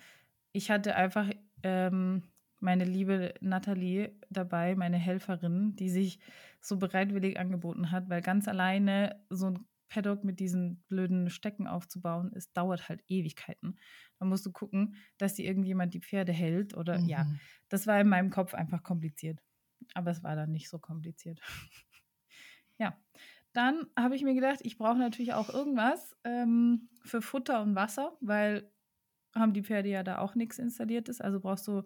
ich hatte einfach ähm, meine liebe Nathalie dabei, meine Helferin, die sich so bereitwillig angeboten hat, weil ganz alleine so ein Paddock mit diesen blöden Stecken aufzubauen, es dauert halt Ewigkeiten. Da musst du gucken, dass dir irgendjemand die Pferde hält oder ja, Mhm. das war in meinem Kopf einfach kompliziert. Aber es war dann nicht so kompliziert. ja, dann habe ich mir gedacht, ich brauche natürlich auch irgendwas ähm, für Futter und Wasser, weil haben die Pferde ja da auch nichts installiertes. Also brauchst du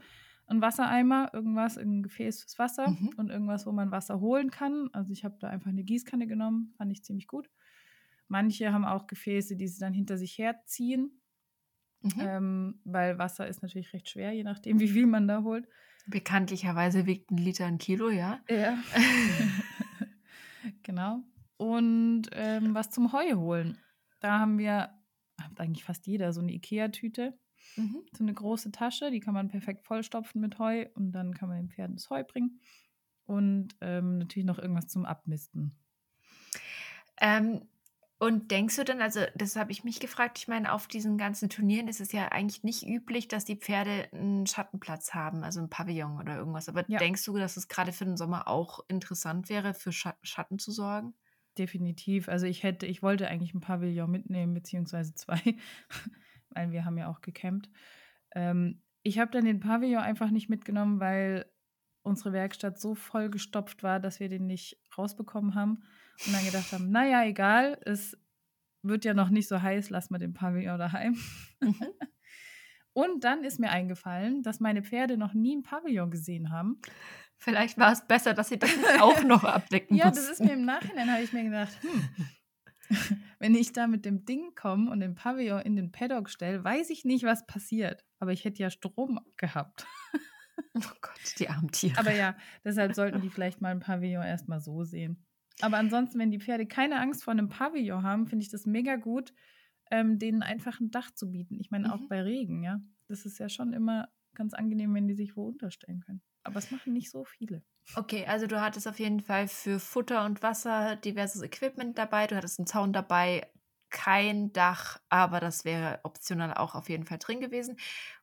einen Wassereimer, irgendwas, ein Gefäß fürs Wasser Mhm. und irgendwas, wo man Wasser holen kann. Also ich habe da einfach eine Gießkanne genommen, fand ich ziemlich gut. Manche haben auch Gefäße, die sie dann hinter sich herziehen, Mhm. ähm, weil Wasser ist natürlich recht schwer, je nachdem, wie viel man da holt. Bekanntlicherweise wiegt ein Liter ein Kilo, ja? Ja. genau. Und ähm, was zum Heu holen. Da haben wir, hat eigentlich fast jeder, so eine Ikea-Tüte. Mhm. So eine große Tasche, die kann man perfekt vollstopfen mit Heu und dann kann man den Pferden das Heu bringen. Und ähm, natürlich noch irgendwas zum Abmisten. Ähm, und denkst du denn, also das habe ich mich gefragt, ich meine, auf diesen ganzen Turnieren ist es ja eigentlich nicht üblich, dass die Pferde einen Schattenplatz haben, also ein Pavillon oder irgendwas. Aber Ja. denkst du, dass es gerade für den Sommer auch interessant wäre, für Scha Schatten zu sorgen? Definitiv. Also ich hätte, ich wollte eigentlich ein Pavillon mitnehmen, beziehungsweise zwei, weil wir haben ja auch gecampt. Ähm, ich habe dann den Pavillon einfach nicht mitgenommen, weil unsere Werkstatt so vollgestopft war, dass wir den nicht rausbekommen haben und dann gedacht haben, naja, egal, es wird ja noch nicht so heiß, lass mal den Pavillon daheim. Mhm. Und dann ist mir eingefallen, dass meine Pferde noch nie ein Pavillon gesehen haben. Vielleicht war es besser, dass sie das auch noch abdecken Ja, das ist mir im Nachhinein, habe ich mir gedacht, hm, wenn ich da mit dem Ding komme und den Pavillon in den Paddock stelle, weiß ich nicht, was passiert. Aber ich hätte ja Strom gehabt. Oh Gott, die armen Tiere. Aber ja, deshalb sollten die vielleicht mal ein Pavillon erstmal so sehen. Aber ansonsten, wenn die Pferde keine Angst vor einem Pavillon haben, finde ich das mega gut, ähm, denen einfach ein Dach zu bieten. Ich meine, auch Mhm. bei Regen, ja. Das ist ja schon immer ganz angenehm, wenn die sich wo unterstellen können. Aber es machen nicht so viele. Okay, also du hattest auf jeden Fall für Futter und Wasser diverses Equipment dabei, du hattest einen Zaun dabei, kein Dach, aber das wäre optional auch auf jeden Fall drin gewesen.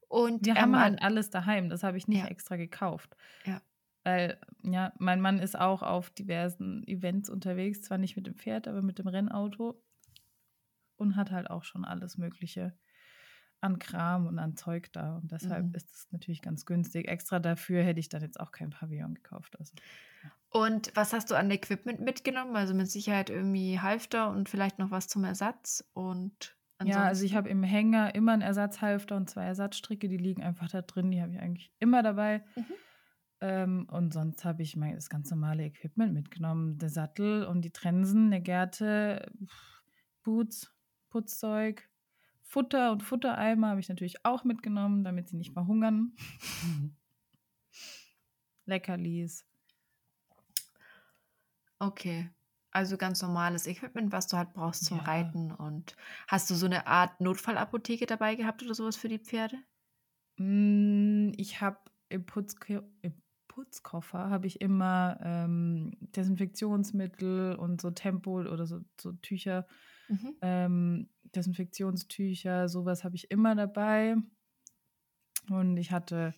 Und Wir ähm, haben halt alles daheim, das habe ich nicht Ja. extra gekauft. Ja. Weil, ja, mein Mann ist auch auf diversen Events unterwegs, zwar nicht mit dem Pferd, aber mit dem Rennauto und hat halt auch schon alles Mögliche an Kram und an Zeug da. Und deshalb Mhm. ist es natürlich ganz günstig. Extra dafür hätte ich dann jetzt auch kein Pavillon gekauft. Also. Und was hast du an Equipment mitgenommen? Also mit Sicherheit irgendwie Halfter und vielleicht noch was zum Ersatz und Ja, also ich ansonsten- habe im Hänger immer einen Ersatzhalfter und zwei Ersatzstricke, die liegen einfach da drin, die habe ich eigentlich immer dabei. Mhm. Ähm, und sonst habe ich mein, das ganz normale Equipment mitgenommen. Der Sattel und die Trensen, eine Gerte, Boots, Putzzeug, Futter und Futtereimer habe ich natürlich auch mitgenommen, damit sie nicht verhungern. Leckerlis. Okay. Also ganz normales Equipment, was du halt brauchst zum Ja. Reiten. Und hast du so eine Art Notfallapotheke dabei gehabt oder sowas für die Pferde? Mm, Ich habe im, Putzko im Putzkoffer habe ich immer ähm, Desinfektionsmittel und so Tempo oder so, so Tücher, Mhm. ähm, Desinfektionstücher, sowas habe ich immer dabei. Und ich hatte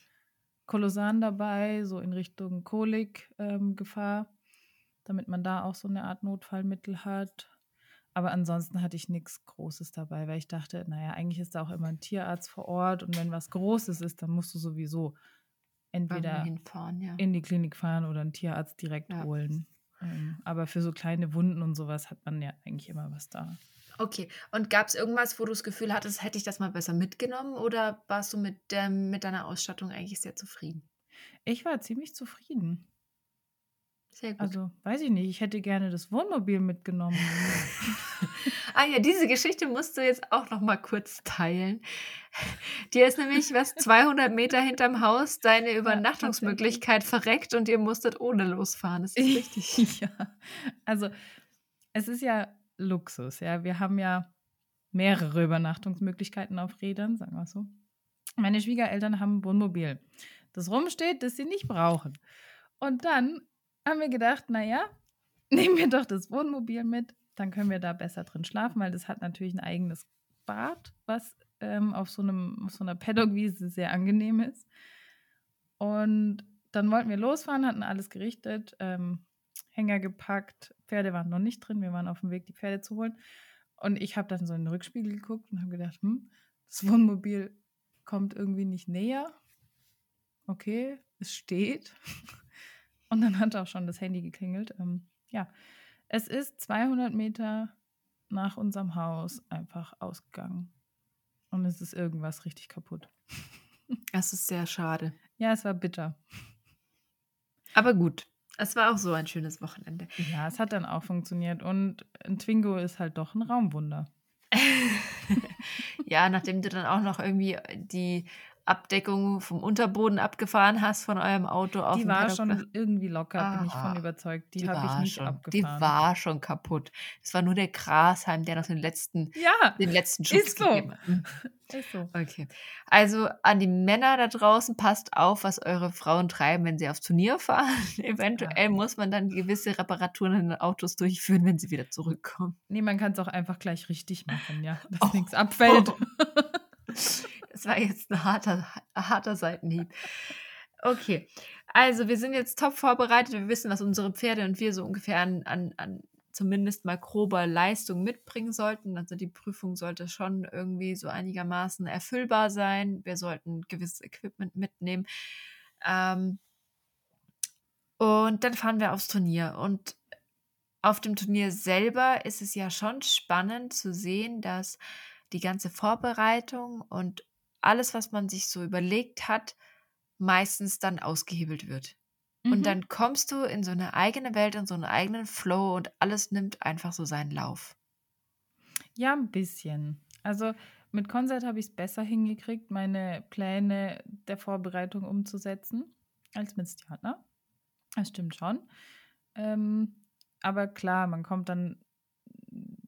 Kolosan dabei, so in Richtung Kolik-Gefahr, ähm, damit man da auch so eine Art Notfallmittel hat. Aber ansonsten hatte ich nichts Großes dabei, weil ich dachte, naja, eigentlich ist da auch immer ein Tierarzt vor Ort und wenn was Großes ist, dann musst du sowieso entweder ja. in die Klinik fahren oder einen Tierarzt direkt Ja. holen. Ähm, aber für so kleine Wunden und sowas hat man ja eigentlich immer was da. Okay. Und gab es irgendwas, wo du das Gefühl hattest, hätte ich das mal besser mitgenommen oder warst du mit, ähm, mit deiner Ausstattung eigentlich sehr zufrieden? Ich war ziemlich zufrieden. Sehr gut. Also, weiß ich nicht, ich hätte gerne das Wohnmobil mitgenommen. Ah ja, diese Geschichte musst du jetzt auch noch mal kurz teilen. Dir ist nämlich was 200 Meter hinterm Haus deine Übernachtungsmöglichkeit verreckt und ihr musstet ohne losfahren. Das ist richtig. ja. Also, es ist ja Luxus, ja. Wir haben ja mehrere Übernachtungsmöglichkeiten auf Rädern, sagen wir so. Meine Schwiegereltern haben ein Wohnmobil, das rumsteht, das sie nicht brauchen. Und dann haben wir gedacht, naja, nehmen wir doch das Wohnmobil mit, dann können wir da besser drin schlafen, weil das hat natürlich ein eigenes Bad, was ähm, auf, so einem, auf so einer Paddock-Wiese sehr angenehm ist. Und dann wollten wir losfahren, hatten alles gerichtet, ähm, Hänger gepackt, Pferde waren noch nicht drin, wir waren auf dem Weg, die Pferde zu holen. Und ich habe dann so in den Rückspiegel geguckt und habe gedacht, hm, das Wohnmobil kommt irgendwie nicht näher. Okay, es steht. Und dann hat auch schon das Handy geklingelt. Ähm, ja, es ist 200 Meter nach unserem Haus einfach ausgegangen. Und es ist irgendwas richtig kaputt. Das ist sehr schade. Ja, es war bitter. Aber gut, es war auch so ein schönes Wochenende. Ja, es hat dann auch funktioniert. Und ein Twingo ist halt doch ein Raumwunder. ja, nachdem du dann auch noch irgendwie die Abdeckung vom Unterboden abgefahren hast von eurem Auto auf Die war schon irgendwie locker, bin ich von überzeugt. Die, Die habe ich war nicht schon, die abgefahren. war schon kaputt. Es war nur der Grashalm, der noch den letzten, ja, den letzten Schutz ist so. gegeben hat. Mhm. ist so. Okay. Also an die Männer da draußen, passt auf, was eure Frauen treiben, wenn sie aufs Turnier fahren. Eventuell muss man dann gewisse Reparaturen in den Autos durchführen, wenn sie wieder zurückkommen. Nee, man kann es auch einfach gleich richtig machen, ja. Dass Oh. nichts abfällt. Das war jetzt ein harter, harter Seitenhieb. Okay, also wir sind jetzt top vorbereitet. Wir wissen, was unsere Pferde und wir so ungefähr an, an, an zumindest mal grober Leistung mitbringen sollten. Also die Prüfung sollte schon irgendwie so einigermaßen erfüllbar sein. Wir sollten gewisses Equipment mitnehmen. Ähm, und dann fahren wir aufs Turnier. Und auf dem Turnier selber ist es ja schon spannend zu sehen, dass die ganze Vorbereitung und alles, was man sich so überlegt hat, meistens dann ausgehebelt wird. Und Mhm. dann kommst du in so eine eigene Welt, in so einen eigenen Flow und alles nimmt einfach so seinen Lauf. Ja, ein bisschen. Also mit Konzert habe ich es besser hingekriegt, meine Pläne der Vorbereitung umzusetzen, als mit Stjana. Das stimmt schon. Ähm, aber klar, man kommt dann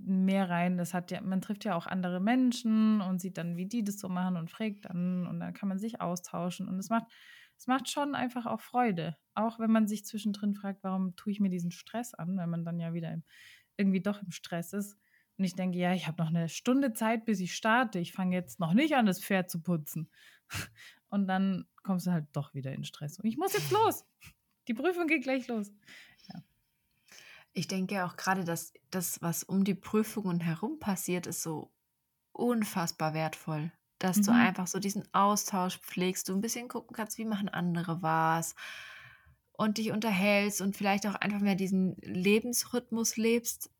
mehr rein. Das hat ja, man trifft ja auch andere Menschen und sieht dann, wie die das so machen und fragt dann und dann kann man sich austauschen. Und es macht, es macht schon einfach auch Freude. Auch wenn man sich zwischendrin fragt, warum tue ich mir diesen Stress an, wenn man dann ja wieder im, irgendwie doch im Stress ist. Und ich denke, ja, ich habe noch eine Stunde Zeit, bis ich starte. Ich fange jetzt noch nicht an, das Pferd zu putzen. Und dann kommst du halt doch wieder in Stress. Und ich muss jetzt los. Die Prüfung geht gleich los. Ich denke auch gerade, dass das, was um die Prüfungen herum passiert, ist so unfassbar wertvoll. Dass du Mhm. einfach so diesen Austausch pflegst, du ein bisschen gucken kannst, wie machen andere was und dich unterhältst und vielleicht auch einfach mehr diesen Lebensrhythmus lebst,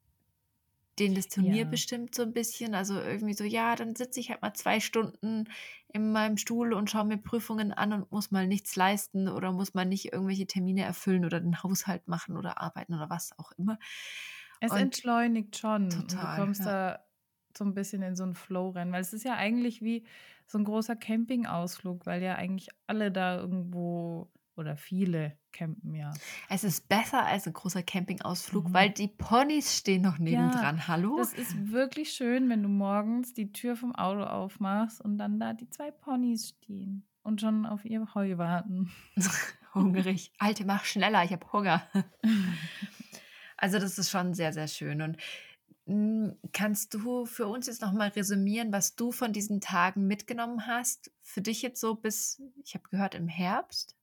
den das Turnier Ja. bestimmt so ein bisschen. Also irgendwie so, ja, dann sitze ich halt mal zwei Stunden in meinem Stuhl und schaue mir Prüfungen an und muss mal nichts leisten oder muss mal nicht irgendwelche Termine erfüllen oder den Haushalt machen oder arbeiten oder was auch immer. Es Und- entschleunigt schon. Total, du kommst ja. da so ein bisschen in so einen Flow rein, weil es ist ja eigentlich wie so ein großer Campingausflug, weil ja eigentlich alle da irgendwo oder viele campen ja. Es ist besser als ein großer Campingausflug, Mhm. weil die Ponys stehen noch nebendran. Hallo? Das ist wirklich schön, wenn du morgens die Tür vom Auto aufmachst und dann da die zwei Ponys stehen und schon auf ihr Heu warten. Hungrig. Alte, mach schneller, ich habe Hunger. Also das ist schon sehr, sehr schön. Und mh, kannst du für uns jetzt nochmal resümieren, was du von diesen Tagen mitgenommen hast? Für dich jetzt so bis, ich habe gehört, im Herbst?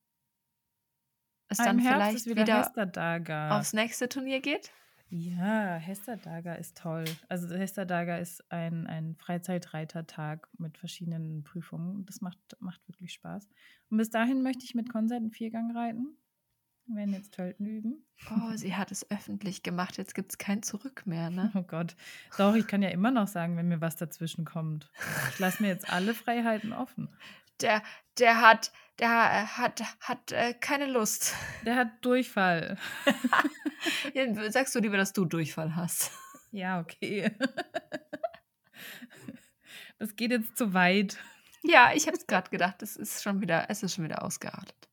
Es dann Herbst vielleicht wieder, wieder aufs nächste Turnier geht? Ja, Hesterdaga ist toll. Also Hesterdaga ist ein, ein Freizeitreitertag mit verschiedenen Prüfungen. Das macht, macht wirklich Spaß. Und bis dahin möchte ich mit Konzert einen Viergang reiten. Wir werden jetzt Tölten üben. Oh, sie hat es öffentlich gemacht. Jetzt gibt es kein Zurück mehr, ne? Oh Gott. Doch, ich kann ja immer noch sagen, wenn mir was dazwischen kommt. Ich lasse mir jetzt alle Freiheiten offen. Der, der hat, der äh, hat, hat äh, keine Lust. Der hat Durchfall. Sagst du lieber, dass du Durchfall hast? Ja, okay. Das geht jetzt zu weit. Ja, ich habe es gerade gedacht, es ist schon wieder, es ist schon wieder ausgeartet.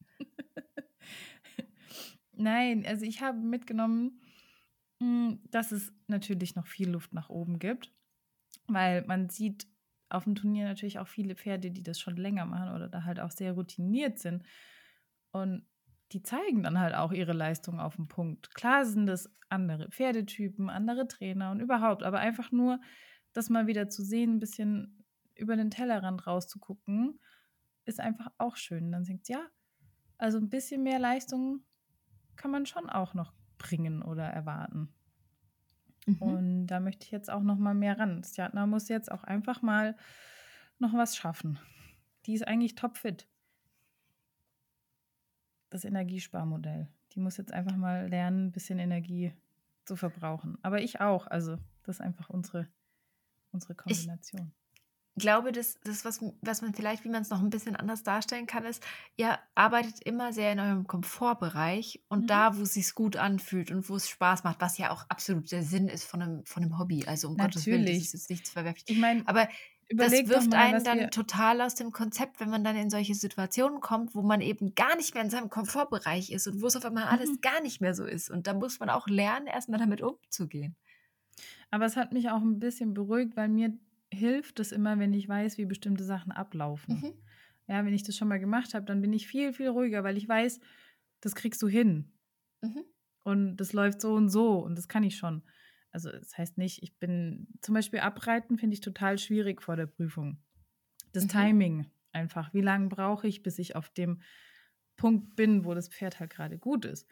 Nein, also ich habe mitgenommen, mh, dass es natürlich noch viel Luft nach oben gibt, weil man sieht auf dem Turnier natürlich auch viele Pferde, die das schon länger machen oder da halt auch sehr routiniert sind. Und die zeigen dann halt auch ihre Leistung auf den Punkt. Klar sind das andere Pferdetypen, andere Trainer und überhaupt, aber einfach nur, das mal wieder zu sehen, ein bisschen über den Tellerrand rauszugucken, ist einfach auch schön. Dann denkt ja, also ein bisschen mehr Leistung kann man schon auch noch bringen oder erwarten. Mhm. Und da möchte ich jetzt auch noch mal mehr ran. Stjatna muss jetzt auch einfach mal noch was schaffen. Die ist eigentlich topfit. Das Energiesparmodell. Die muss jetzt einfach mal lernen, ein bisschen Energie zu verbrauchen. Aber ich auch. Also, das ist einfach unsere, unsere Kombination. Ich glaube, das, das was, was man vielleicht, wie man es noch ein bisschen anders darstellen kann, ist, ihr arbeitet immer sehr in eurem Komfortbereich und Mhm. da, wo es sich gut anfühlt und wo es Spaß macht, was ja auch absolut der Sinn ist von einem, von einem Hobby. Also um Gottes Willen, das Natürlich. ist jetzt nichts verwerflich. Ich meine, Aber das wirft mal, einen dann total aus dem Konzept, wenn man dann in solche Situationen kommt, wo man eben gar nicht mehr in seinem Komfortbereich ist und wo es auf einmal alles mhm. gar nicht mehr so ist. Und da muss man auch lernen, erstmal damit umzugehen. Aber es hat mich auch ein bisschen beruhigt, weil mir hilft es immer, wenn ich weiß, wie bestimmte Sachen ablaufen. Mhm. Ja, wenn ich das schon mal gemacht habe, dann bin ich viel, viel ruhiger, weil ich weiß, das kriegst du hin. Mhm. Und das läuft so und so und das kann ich schon. Also das heißt nicht, ich bin zum Beispiel abreiten finde ich total schwierig vor der Prüfung. Das mhm. Timing einfach. Wie lange brauche ich, bis ich auf dem Punkt bin, wo das Pferd halt gerade gut ist.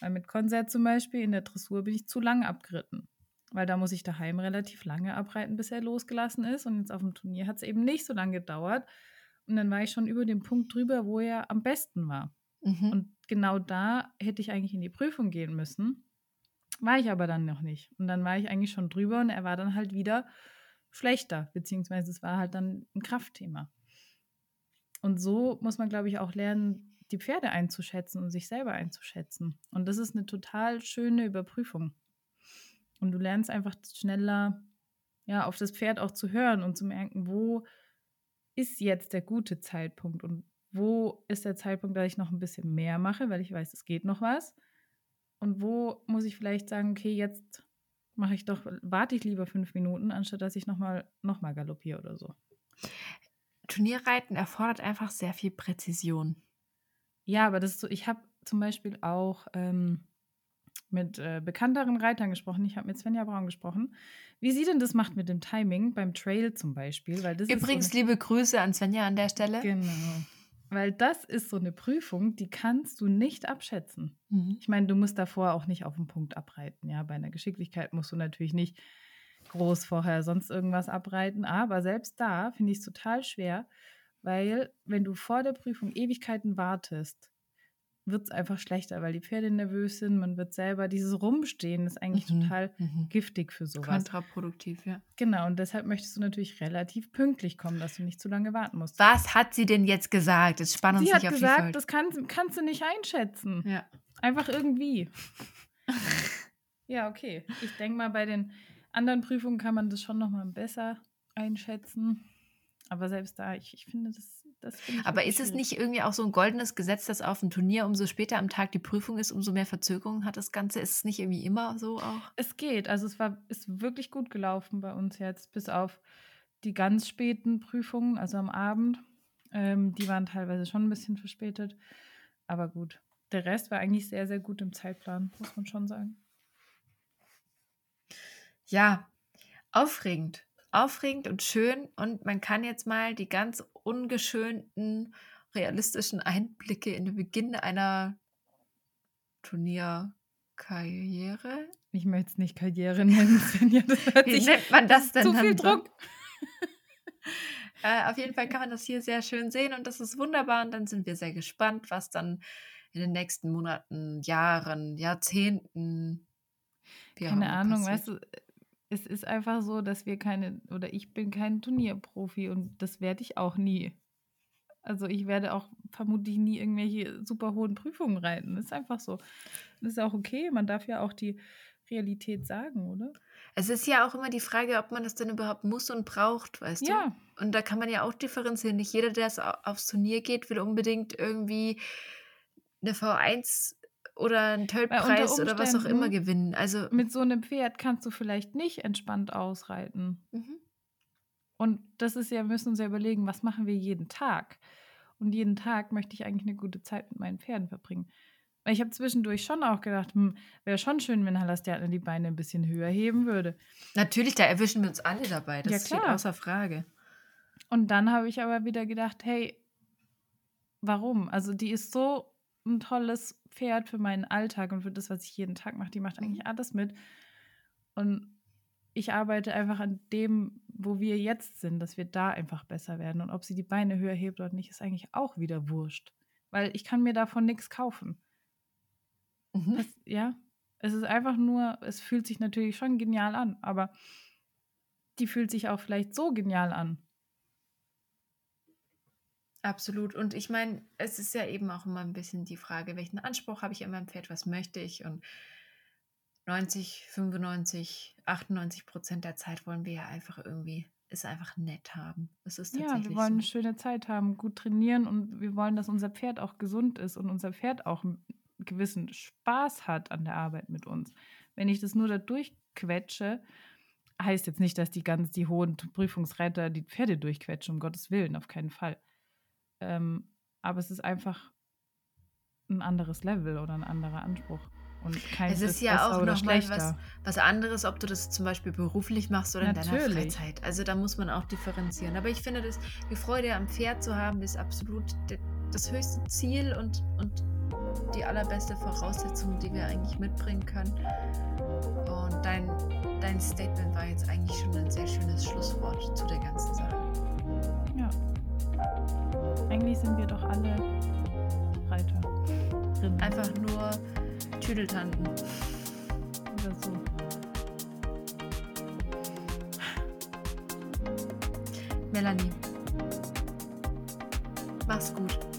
Weil mit Konzert zum Beispiel in der Dressur bin ich zu lang abgeritten. Weil da muss ich daheim relativ lange abreiten, bis er losgelassen ist. Und jetzt auf dem Turnier hat es eben nicht so lange gedauert. Und dann war ich schon über den Punkt drüber, wo er am besten war. Mhm. Und genau da hätte ich eigentlich in die Prüfung gehen müssen. War ich aber dann noch nicht. Und dann war ich eigentlich schon drüber und er war dann halt wieder schlechter, beziehungsweise es war halt dann ein Kraftthema. Und so muss man, glaube ich, auch lernen, die Pferde einzuschätzen und sich selber einzuschätzen. Und das ist eine total schöne Überprüfung. Und du lernst einfach schneller, ja, auf das Pferd auch zu hören und zu merken, wo ist jetzt der gute Zeitpunkt und wo ist der Zeitpunkt, dass ich noch ein bisschen mehr mache, weil ich weiß, es geht noch was. Und wo muss ich vielleicht sagen, okay, jetzt mache ich doch, warte ich lieber fünf Minuten, anstatt dass ich nochmal noch mal galoppiere oder so. Turnierreiten erfordert einfach sehr viel Präzision. Ja, aber das ist so, ich habe zum Beispiel auch ähm, mit äh, bekannteren Reitern gesprochen. Ich habe mit Svenja Braun gesprochen. Wie sie denn das macht mit dem Timing beim Trail zum Beispiel. Weil das Übrigens, so liebe Grüße an Svenja an der Stelle. Genau. Weil das ist so eine Prüfung, die kannst du nicht abschätzen. Mhm. Ich meine, du musst davor auch nicht auf den Punkt abreiten. Ja, bei einer Geschicklichkeit musst du natürlich nicht groß vorher sonst irgendwas abreiten. Aber selbst da finde ich es total schwer, weil wenn du vor der Prüfung Ewigkeiten wartest, wird es einfach schlechter, weil die Pferde nervös sind. Man wird selber, dieses Rumstehen ist eigentlich mhm. total mhm. giftig für sowas. Kontraproduktiv, ja. Genau, und deshalb möchtest du natürlich relativ pünktlich kommen, dass du nicht zu lange warten musst. Was hat sie denn jetzt gesagt? Das spannend sie hat auf gesagt, das kann, kannst du nicht einschätzen. Ja. Einfach irgendwie. ja, okay. Ich denke mal, bei den anderen Prüfungen kann man das schon nochmal besser einschätzen. Aber selbst da, ich, ich finde das aber ist es nicht irgendwie auch so ein goldenes Gesetz, dass auf dem Turnier umso später am Tag die Prüfung ist, umso mehr Verzögerung hat das Ganze? Ist es nicht irgendwie immer so auch? Es geht. Also es war ist wirklich gut gelaufen bei uns jetzt, bis auf die ganz späten Prüfungen, also am Abend. Ähm, die waren teilweise schon ein bisschen verspätet. Aber gut. Der Rest war eigentlich sehr, sehr gut im Zeitplan, muss man schon sagen. Ja, aufregend aufregend und schön und man kann jetzt mal die ganz ungeschönten, realistischen Einblicke in den Beginn einer Turnierkarriere. Ich möchte es nicht Karriere nennen, Svenja. Wie nennt man das denn? Zu viel Druck. äh, auf jeden Fall kann man das hier sehr schön sehen und das ist wunderbar. Und dann sind wir sehr gespannt, was dann in den nächsten Monaten, Jahren, Jahrzehnten. Keine Ahnung, passiert. weißt du, es ist einfach so, dass wir keine, oder ich bin kein Turnierprofi und das werde ich auch nie. Also ich werde auch vermutlich nie irgendwelche super hohen Prüfungen reiten. Das ist einfach so. Das ist auch okay. Man darf ja auch die Realität sagen, oder? Es ist ja auch immer die Frage, ob man das denn überhaupt muss und braucht, weißt ja. du? Und da kann man ja auch differenzieren. Nicht jeder, der aufs Turnier geht, will unbedingt irgendwie eine V1 oder einen Töllpreis oder was auch immer gewinnen. Also mit so einem Pferd kannst du vielleicht nicht entspannt ausreiten. Mhm. Und das ist ja, wir müssen uns ja überlegen, was machen wir jeden Tag? Und jeden Tag möchte ich eigentlich eine gute Zeit mit meinen Pferden verbringen. Weil ich habe zwischendurch schon auch gedacht, hm, wäre schon schön, wenn Halastiatne die Beine ein bisschen höher heben würde. Natürlich, da erwischen wir uns alle dabei. Das ja, steht außer Frage. Und dann habe ich aber wieder gedacht, hey, warum? Also die ist so ein tolles Pferd für meinen Alltag und für das, was ich jeden Tag mache. Die macht mhm. eigentlich alles mit. Und ich arbeite einfach an dem, wo wir jetzt sind, dass wir da einfach besser werden. Und ob sie die Beine höher hebt oder nicht, ist eigentlich auch wieder wurscht. Weil ich kann mir davon nichts kaufen. Mhm. Das, ja, es ist einfach nur, es fühlt sich natürlich schon genial an, aber die fühlt sich auch vielleicht so genial an. Absolut. Und ich meine, es ist ja eben auch immer ein bisschen die Frage, welchen Anspruch habe ich an meinem Pferd, was möchte ich? Und 90, 95, 98 Prozent der Zeit wollen wir ja einfach irgendwie es einfach nett haben. Es ist Ja, tatsächlich wir wollen eine so. schöne Zeit haben, gut trainieren und wir wollen, dass unser Pferd auch gesund ist und unser Pferd auch einen gewissen Spaß hat an der Arbeit mit uns. Wenn ich das nur da durchquetsche, heißt jetzt nicht, dass die ganz die hohen Prüfungsreiter die Pferde durchquetschen, um Gottes Willen, auf keinen Fall. Ähm, aber es ist einfach ein anderes Level oder ein anderer Anspruch. Und keins Es ist ja besser auch nochmal was, was anderes, ob du das zum Beispiel beruflich machst oder in deiner Natürlich. Freizeit. Also da muss man auch differenzieren. Aber ich finde, dass die Freude am Pferd zu haben, ist absolut das höchste Ziel und, und die allerbeste Voraussetzung, die wir eigentlich mitbringen können. Und dein, dein Statement war jetzt eigentlich schon ein sehr schönes Schlusswort zu der ganzen Sache. Ja. Eigentlich sind wir doch alle Reiter. Rinder Einfach nur Tüdeltanten. oder so. Melanie. Mach's gut.